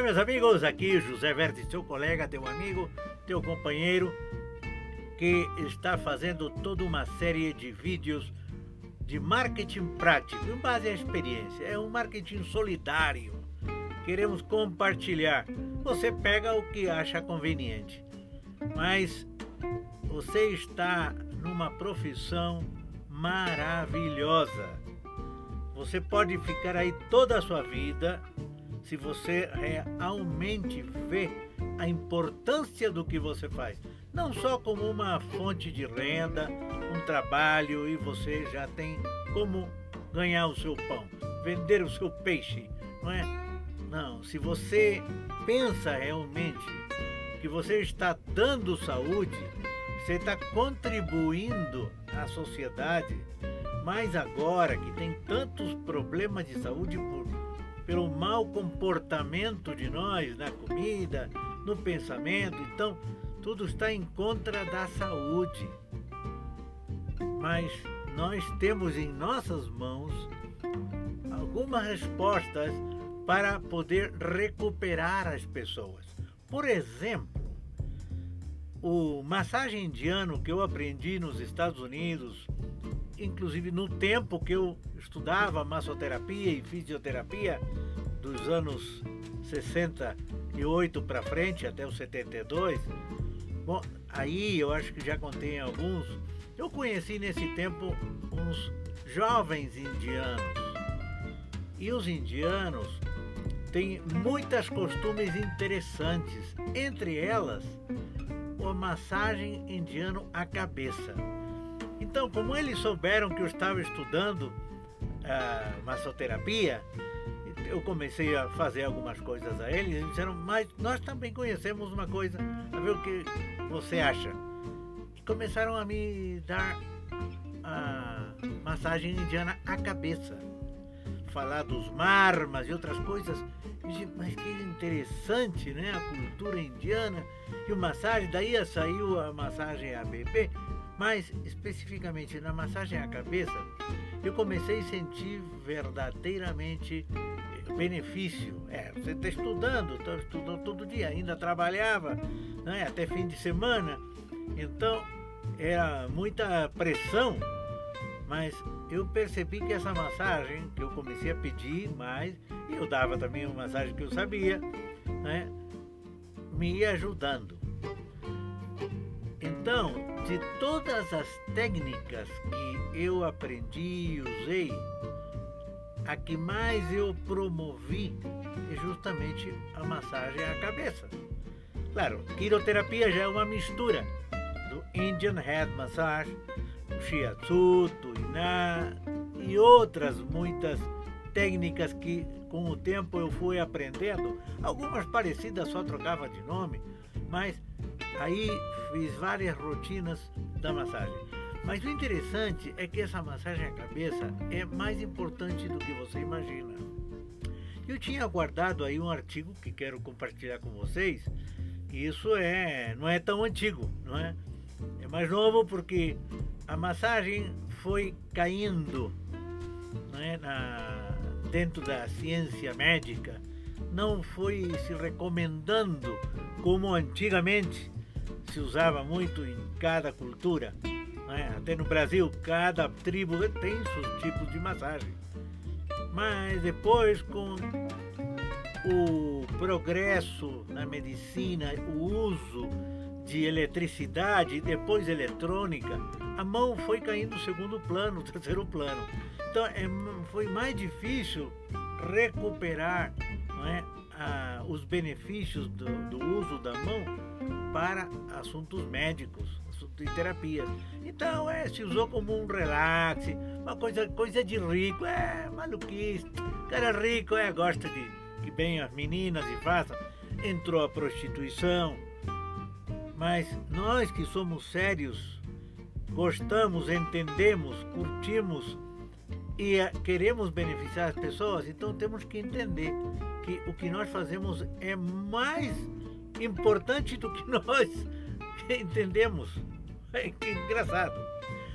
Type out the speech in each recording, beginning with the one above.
Olá, meus amigos, aqui José Verde, seu colega, teu amigo, teu companheiro, que está fazendo toda uma série de vídeos de marketing prático, em base à experiência. É um marketing solidário. Queremos compartilhar. Você pega o que acha conveniente, mas você está numa profissão maravilhosa. Você pode ficar aí toda a sua vida se você realmente vê a importância do que você faz. Não só como uma fonte de renda, um trabalho e você já tem como ganhar o seu pão, vender o seu peixe, não é? Não, se você pensa realmente que você está dando saúde, você está contribuindo à sociedade, mas agora que tem tantos problemas de saúde por, pelo mau comportamento de nós na comida, no pensamento, então tudo está em contra da saúde. Mas nós temos em nossas mãos algumas respostas para poder recuperar as pessoas. Por exemplo, o massagem indiano que eu aprendi nos Estados Unidos, inclusive no tempo que eu estudava massoterapia e fisioterapia, dos anos 68 para frente até os 72, bom, aí eu acho que já contei alguns. Eu conheci nesse tempo uns jovens indianos. E os indianos têm muitas costumes interessantes, entre elas a massagem indiano à cabeça. Então, como eles souberam que eu estava estudando a uh, massoterapia, eu comecei a fazer algumas coisas a eles. Eles disseram, mas nós também conhecemos uma coisa, a ver o que você acha. E começaram a me dar a massagem indiana à cabeça. Falar dos marmas e outras coisas mas que interessante, né? A cultura indiana e o massagem, daí saiu a massagem ABP, mas especificamente na massagem à cabeça, eu comecei a sentir verdadeiramente benefício. É, você está estudando, está estudando todo dia, ainda trabalhava, né? até fim de semana, então era muita pressão mas eu percebi que essa massagem, que eu comecei a pedir mais, e eu dava também uma massagem que eu sabia, né, me ia ajudando. Então, de todas as técnicas que eu aprendi e usei, a que mais eu promovi é justamente a massagem à cabeça. Claro, quiroterapia já é uma mistura do Indian Head Massage shiatsu, tuiná e outras muitas técnicas que com o tempo eu fui aprendendo. Algumas parecidas, só trocava de nome, mas aí fiz várias rotinas da massagem. Mas o interessante é que essa massagem à cabeça é mais importante do que você imagina. Eu tinha guardado aí um artigo que quero compartilhar com vocês. Isso é, não é tão antigo, não é? É mais novo porque a massagem foi caindo né, na, dentro da ciência médica, não foi se recomendando como antigamente se usava muito em cada cultura. Né? Até no Brasil, cada tribo tem seus tipos de massagem. Mas depois, com o progresso na medicina, o uso de eletricidade e depois eletrônica, a mão foi caindo no segundo plano, terceiro plano. Então é, foi mais difícil recuperar é, a, os benefícios do, do, uso da mão para assuntos médicos, de terapia. Então é, se usou como um relax, uma coisa, coisa de rico, é maluquice. Cara rico é, gosta de que bem as meninas e façam. Entrou a prostituição, mas nós que somos sérios, gostamos, entendemos, curtimos e eh, queremos beneficiar as pessoas, então temos que entender que o que nós fazemos é mais importante do que nós entendemos. Que engraçado.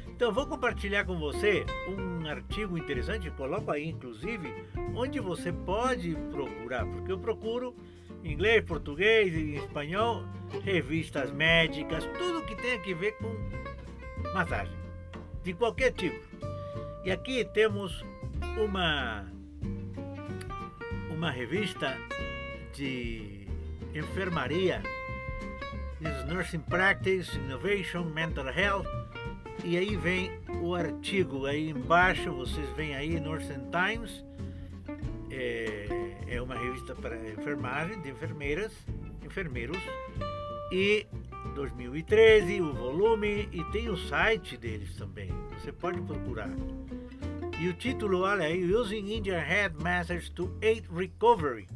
Então vou compartilhar com você um artigo interessante, coloco aí inclusive, onde você pode procurar, porque eu procuro inglês, português e espanhol, revistas médicas, tudo que tem a ver com massagem, de qualquer tipo. E aqui temos uma uma revista de enfermaria, diz Nursing Practice, Innovation, Mental Health, e aí vem o artigo aí embaixo, vocês veem aí Nursing Times, é, é uma revista para enfermagem, de enfermeiras, enfermeiros, e 2013 o volume e tem o site deles também, você pode procurar. E o título, olha aí, Using Indian Head Massage to Aid Recovery.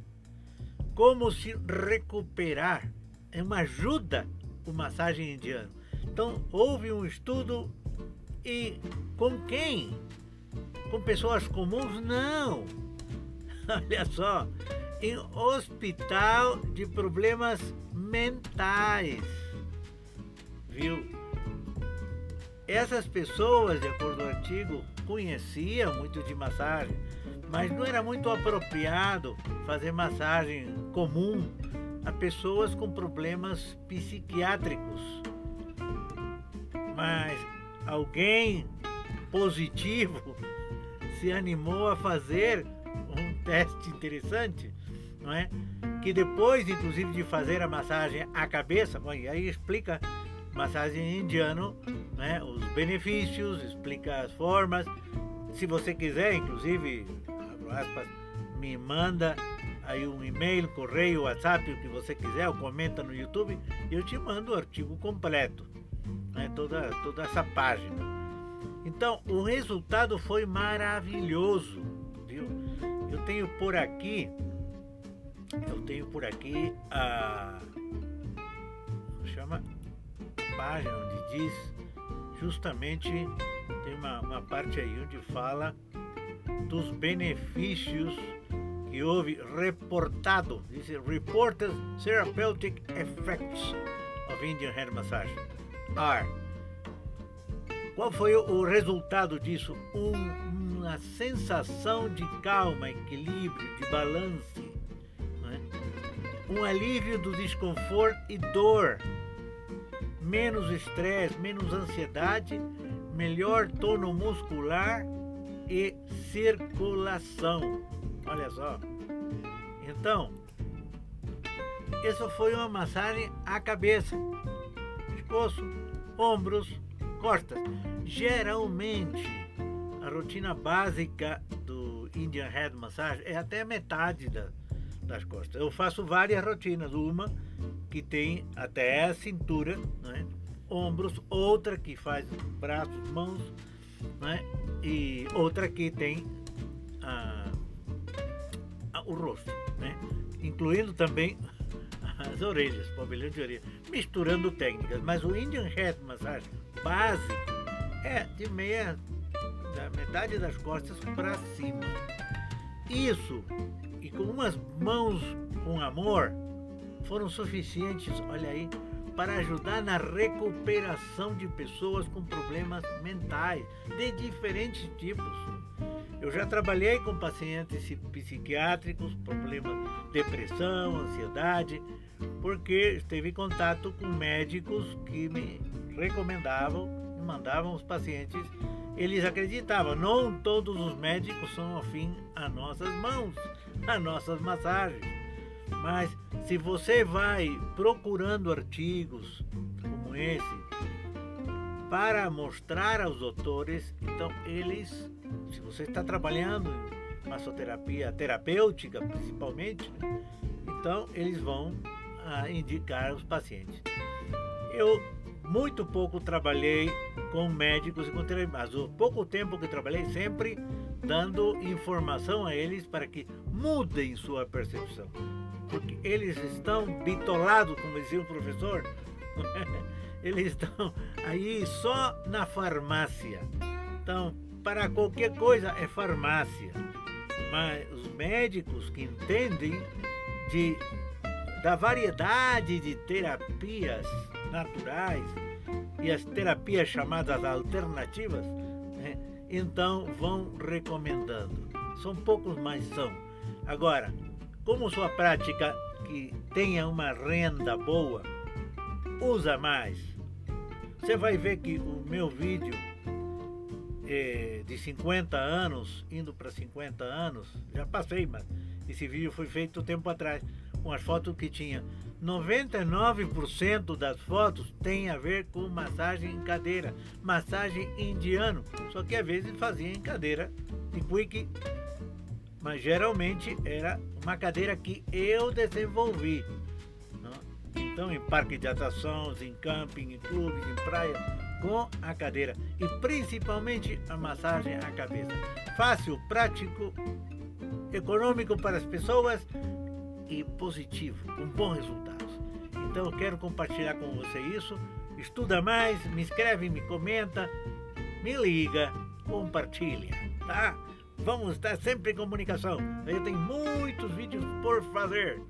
Como se recuperar. É uma ajuda o massagem indiano. Então, houve um estudo e com quem? Com pessoas comuns? Não. Olha só, em hospital de problemas mentais. Viu? Essas pessoas, de acordo com o artigo, conheciam muito de massagem, mas não era muito apropriado fazer massagem comum a pessoas com problemas psiquiátricos. Mas alguém positivo se animou a fazer um teste interessante, não é? Que depois, inclusive, de fazer a massagem à cabeça, bom, aí explica massagem indiano, né, os benefícios, explica as formas. Se você quiser, inclusive, aspas, me manda aí um e-mail, correio, WhatsApp, o que você quiser, ou comenta no YouTube, e eu te mando o artigo completo, né, toda, toda essa página. Então, o resultado foi maravilhoso, viu? Eu tenho por aqui, eu tenho por aqui a chama página onde diz justamente tem uma, uma parte aí onde fala dos benefícios que houve reportado, diz reported therapeutic effects of Indian hair massage are. Qual foi o resultado disso? Um, uma sensação de calma, equilíbrio, de balance, né? um alívio do desconforto e dor menos estresse, menos ansiedade, melhor tono muscular e circulação. Olha só. Então, isso foi uma massagem à cabeça, pescoço, ombros, costas. Geralmente, a rotina básica do Indian Head Massage é até metade da, das costas. Eu faço várias rotinas, uma que tem até a cintura, né? ombros, outra que faz braços, mãos, né? e outra que tem o rosto, né? incluindo também as orelhas, pavilhão de orelha, misturando técnicas. Mas o Indian Head Massage básico é de meia, da metade das costas para cima. Isso, e com umas mãos com amor, foram suficientes, olha aí, para ajudar na recuperação de pessoas com problemas mentais de diferentes tipos. Eu já trabalhei com pacientes psiquiátricos, problemas depressão, ansiedade, porque esteve em contato com médicos que me recomendavam e mandavam os pacientes. Eles acreditavam, não todos os médicos são afim a nossas mãos, a nossas massagens. Mas se você vai procurando artigos como esse para mostrar aos doutores, então eles, se você está trabalhando em massoterapia terapêutica principalmente, né, então eles vão ah, indicar os pacientes. Eu muito pouco trabalhei com médicos e com terapeutas, mas o pouco tempo que trabalhei sempre dando informação a eles para que mudem sua percepção porque eles estão bitolados, como dizia o professor, eles estão aí só na farmácia. Então, para qualquer coisa é farmácia. Mas os médicos que entendem de, da variedade de terapias naturais e as terapias chamadas alternativas, né, então vão recomendando. São poucos, mas são. Agora, como sua prática que tenha uma renda boa, usa mais. Você vai ver que o meu vídeo é, de 50 anos, indo para 50 anos, já passei, mas esse vídeo foi feito tempo atrás, com as fotos que tinha. 99% das fotos tem a ver com massagem em cadeira, massagem indiano, só que às vezes fazia em cadeira de quick, mas geralmente era uma cadeira que eu desenvolvi. Então, em parque de atrações, em camping, em clubes, em praia, com a cadeira e principalmente a massagem à cabeça. Fácil, prático, econômico para as pessoas e positivo, com bons resultados. Então eu quero compartilhar com você isso. Estuda mais, me escreve, me comenta, me liga, compartilha, tá? Vamos estar sempre em comunicação. Eu tenho muitos vídeos por fazer.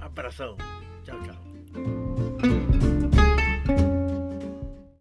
Abração. Tchau, tchau.